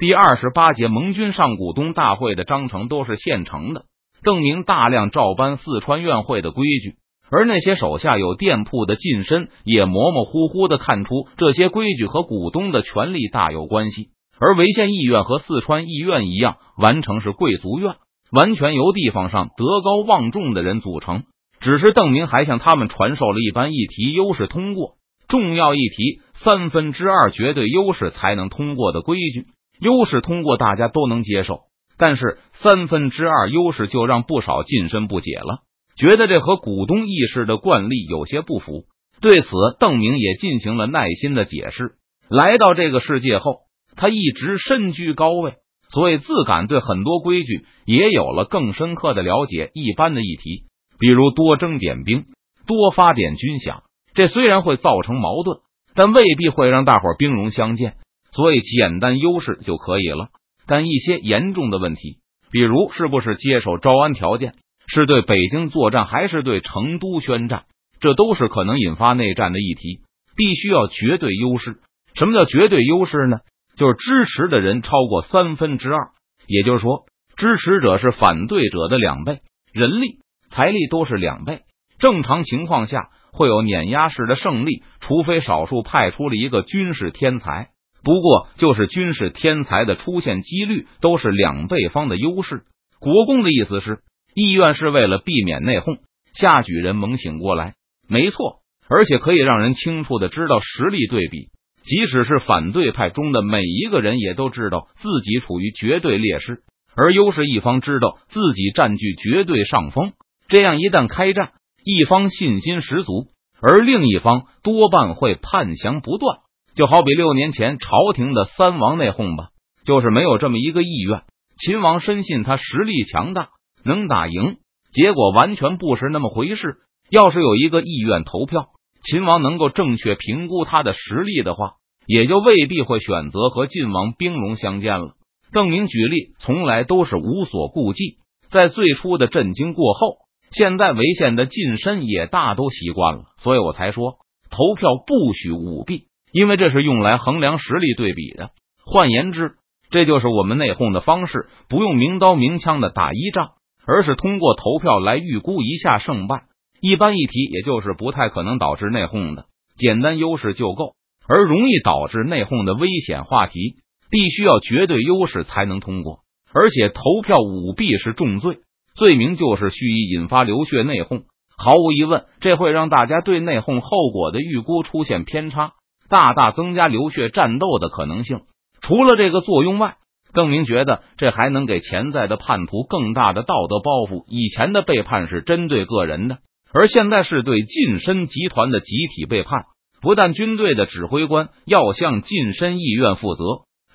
第二十八届盟军上股东大会的章程都是现成的，邓明大量照搬四川院会的规矩，而那些手下有店铺的近身也模模糊糊的看出这些规矩和股东的权力大有关系。而潍县议院和四川议院一样，完成是贵族院，完全由地方上德高望重的人组成。只是邓明还向他们传授了一般议题优势通过重要议题三分之二绝对优势才能通过的规矩。优势通过大家都能接受，但是三分之二优势就让不少近身不解了，觉得这和股东议事的惯例有些不符。对此，邓明也进行了耐心的解释。来到这个世界后。他一直身居高位，所以自感对很多规矩也有了更深刻的了解。一般的议题，比如多征点兵、多发点军饷，这虽然会造成矛盾，但未必会让大伙兵戎相见，所以简单优势就可以了。但一些严重的问题，比如是不是接受招安条件，是对北京作战还是对成都宣战，这都是可能引发内战的议题，必须要绝对优势。什么叫绝对优势呢？就是支持的人超过三分之二，也就是说，支持者是反对者的两倍，人力、财力都是两倍。正常情况下会有碾压式的胜利，除非少数派出了一个军事天才。不过，就是军事天才的出现几率都是两倍方的优势。国公的意思是，意愿是为了避免内讧，下举人猛醒过来，没错，而且可以让人清楚的知道实力对比。即使是反对派中的每一个人，也都知道自己处于绝对劣势，而优势一方知道自己占据绝对上风。这样一旦开战，一方信心十足，而另一方多半会叛降不断。就好比六年前朝廷的三王内讧吧，就是没有这么一个意愿。秦王深信他实力强大，能打赢，结果完全不是那么回事。要是有一个意愿投票。秦王能够正确评估他的实力的话，也就未必会选择和晋王兵戎相见了。邓明举例从来都是无所顾忌，在最初的震惊过后，现在为县的近身也大都习惯了，所以我才说投票不许舞弊，因为这是用来衡量实力对比的。换言之，这就是我们内讧的方式，不用明刀明枪的打一仗，而是通过投票来预估一下胜败。一般议题也就是不太可能导致内讧的简单优势就够，而容易导致内讧的危险话题，必须要绝对优势才能通过。而且投票舞弊是重罪，罪名就是蓄意引发流血内讧。毫无疑问，这会让大家对内讧后果的预估出现偏差，大大增加流血战斗的可能性。除了这个作用外，邓明觉得这还能给潜在的叛徒更大的道德包袱。以前的背叛是针对个人的。而现在是对晋身集团的集体背叛，不但军队的指挥官要向晋身议院负责，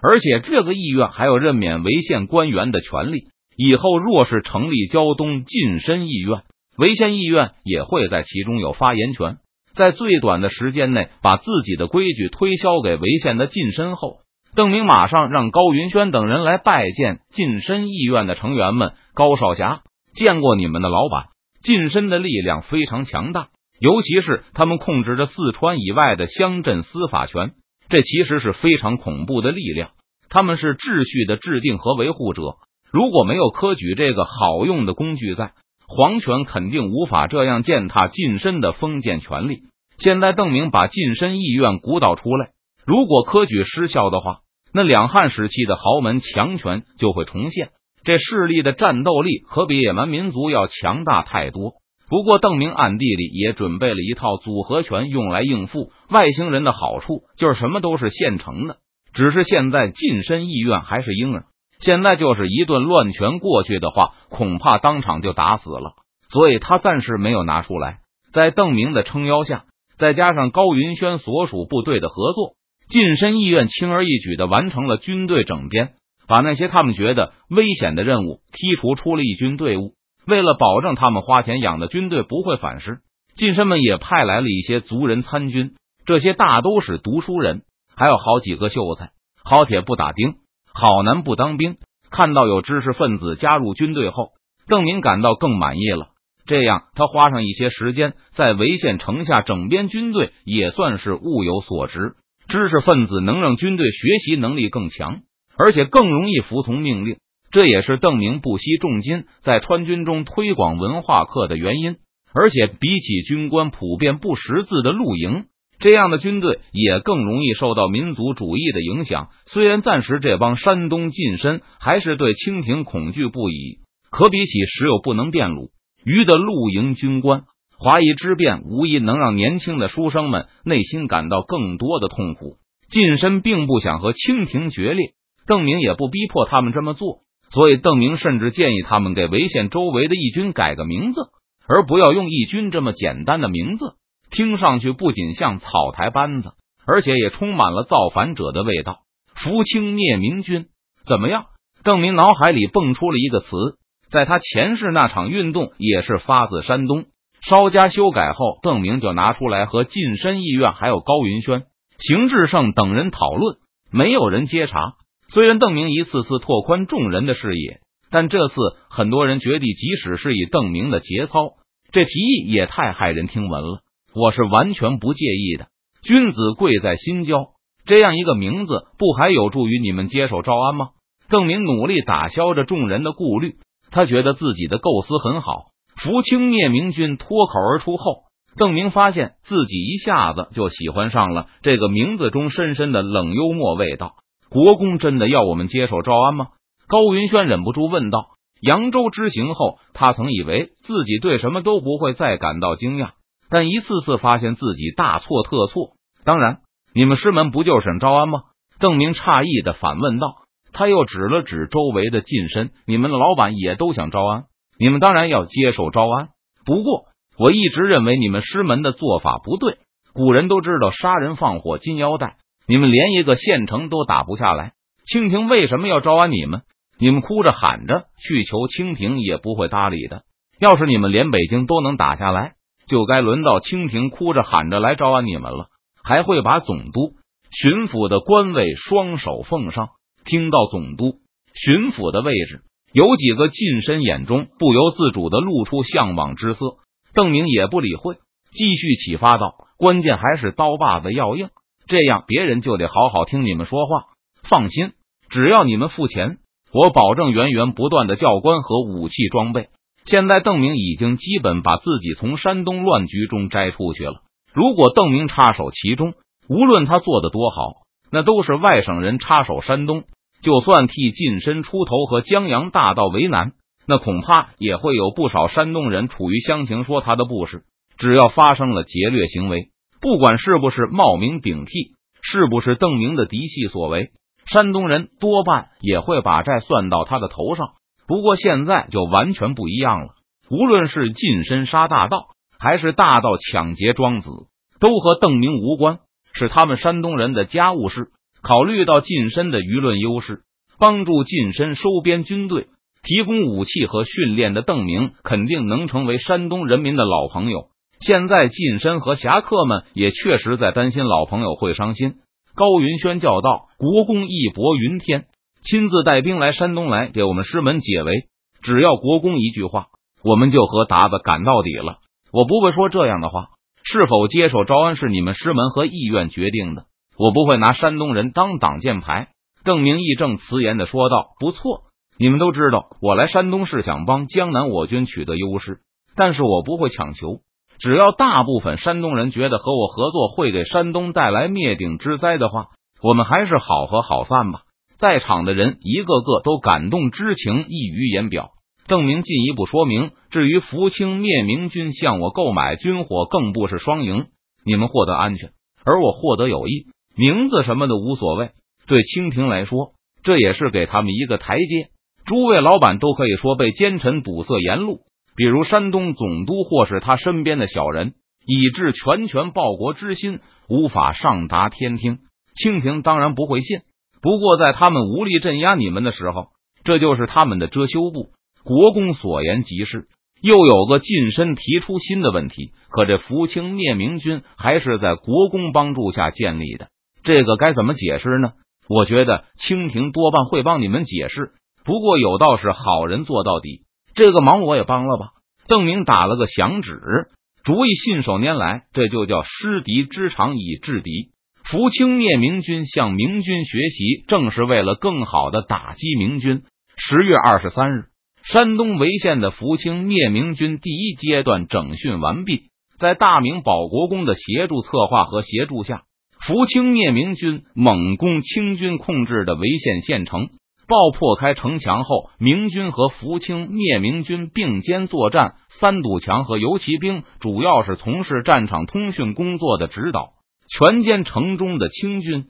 而且这个议院还有任免潍县官员的权利。以后若是成立胶东晋身议院，潍县议院也会在其中有发言权。在最短的时间内把自己的规矩推销给潍县的晋身后，邓明马上让高云轩等人来拜见晋身议院的成员们。高少侠见过你们的老板。近身的力量非常强大，尤其是他们控制着四川以外的乡镇司法权，这其实是非常恐怖的力量。他们是秩序的制定和维护者，如果没有科举这个好用的工具在，皇权肯定无法这样践踏近身的封建权利。现在邓明把近身意愿鼓捣出来，如果科举失效的话，那两汉时期的豪门强权就会重现。这势力的战斗力可比野蛮民族要强大太多。不过，邓明暗地里也准备了一套组合拳，用来应付外星人的好处就是什么都是现成的。只是现在近身意愿还是婴儿，现在就是一顿乱拳过去的话，恐怕当场就打死了。所以他暂时没有拿出来。在邓明的撑腰下，再加上高云轩所属部队的合作，近身意愿轻而易举的完成了军队整编。把那些他们觉得危险的任务剔除出了一军队伍，为了保证他们花钱养的军队不会反噬，近身们也派来了一些族人参军，这些大都是读书人，还有好几个秀才。好铁不打钉，好男不当兵。看到有知识分子加入军队后，邓明感到更满意了。这样，他花上一些时间在潍县城下整编军队，也算是物有所值。知识分子能让军队学习能力更强。而且更容易服从命令。这也是邓明不惜重金在川军中推广文化课的原因。而且比起军官普遍不识字的露营，这样的军队也更容易受到民族主义的影响。虽然暂时这帮山东近身还是对清廷恐惧不已，可比起时有不能变鲁豫的露营军官，华夷之变无疑能让年轻的书生们内心感到更多的痛苦。近身并不想和清廷决裂，邓明也不逼迫他们这么做，所以邓明甚至建议他们给潍县周围的义军改个名字。而不要用义军这么简单的名字，听上去不仅像草台班子，而且也充满了造反者的味道。扶清灭明军怎么样？邓明脑海里蹦出了一个词，在他前世那场运动也是发自山东，稍加修改后，邓明就拿出来和近身义院还有高云轩、邢志胜等人讨论，没有人接茬。虽然邓明一次次拓宽众人的视野。但这次很多人决定，即使是以邓明的节操，这提议也太骇人听闻了。我是完全不介意的。君子贵在心交，这样一个名字，不还有助于你们接手招安吗？邓明努力打消着众人的顾虑，他觉得自己的构思很好。扶清灭明军脱口而出后，邓明发现自己一下子就喜欢上了这个名字中深深的冷幽默味道。国公真的要我们接手招安吗？高云轩忍不住问道：“扬州之行后，他曾以为自己对什么都不会再感到惊讶，但一次次发现自己大错特错。当然，你们师门不就是招安吗？”邓明诧异的反问道。他又指了指周围的近身：“你们的老板也都想招安，你们当然要接受招安。不过，我一直认为你们师门的做法不对。古人都知道杀人放火金腰带，你们连一个县城都打不下来，清廷为什么要招安你们？”你们哭着喊着去求清廷，也不会搭理的。要是你们连北京都能打下来，就该轮到清廷哭着喊着来招安你们了，还会把总督、巡抚的官位双手奉上。听到总督、巡抚的位置，有几个近身眼中不由自主的露出向往之色。邓明也不理会，继续启发道：“关键还是刀把子要硬，这样别人就得好好听你们说话。放心，只要你们付钱。”我保证源源不断的教官和武器装备。现在邓明已经基本把自己从山东乱局中摘出去了。如果邓明插手其中，无论他做的多好，那都是外省人插手山东。就算替近身出头和江洋大盗为难，那恐怕也会有不少山东人处于乡情，说他的不是。只要发生了劫掠行为，不管是不是冒名顶替，是不是邓明的嫡系所为。山东人多半也会把债算到他的头上，不过现在就完全不一样了。无论是近身杀大盗，还是大盗抢劫庄子，都和邓明无关，是他们山东人的家务事。考虑到近身的舆论优势，帮助近身收编军队、提供武器和训练的邓明，肯定能成为山东人民的老朋友。现在近身和侠客们也确实在担心老朋友会伤心。高云轩叫道：“国公义薄云天，亲自带兵来山东来给我们师门解围。只要国公一句话，我们就和达子赶到底了。我不会说这样的话。是否接受招安是你们师门和意愿决定的，我不会拿山东人当挡箭牌。”邓明义正辞严的说道：“不错，你们都知道，我来山东是想帮江南我军取得优势，但是我不会强求。”只要大部分山东人觉得和我合作会给山东带来灭顶之灾的话，我们还是好合好散吧。在场的人一个个都感动之情溢于言表。邓明进一步说明：至于福清灭明军向我购买军火，更不是双赢。你们获得安全，而我获得友谊，名字什么的无所谓。对清廷来说，这也是给他们一个台阶。诸位老板都可以说被奸臣堵塞言路。比如山东总督或是他身边的小人，以致全权报国之心无法上达天听。清廷当然不会信。不过在他们无力镇压你们的时候，这就是他们的遮羞布。国公所言极是。又有个近身提出新的问题，可这福清灭明军还是在国公帮助下建立的，这个该怎么解释呢？我觉得清廷多半会帮你们解释。不过有道是好人做到底。这个忙我也帮了吧？邓明打了个响指，主意信手拈来，这就叫失敌之长以制敌。福清灭明军向明军学习，正是为了更好的打击明军。十月二十三日，山东潍县的福清灭明军第一阶段整训完毕，在大明保国公的协助、策划和协助下，福清灭明军猛攻清军控制的潍县县城，爆破开城墙后，明军和福清灭明军并肩作战，三堵墙和游骑兵主要是从事战场通讯工作的指导。全歼城中的清军，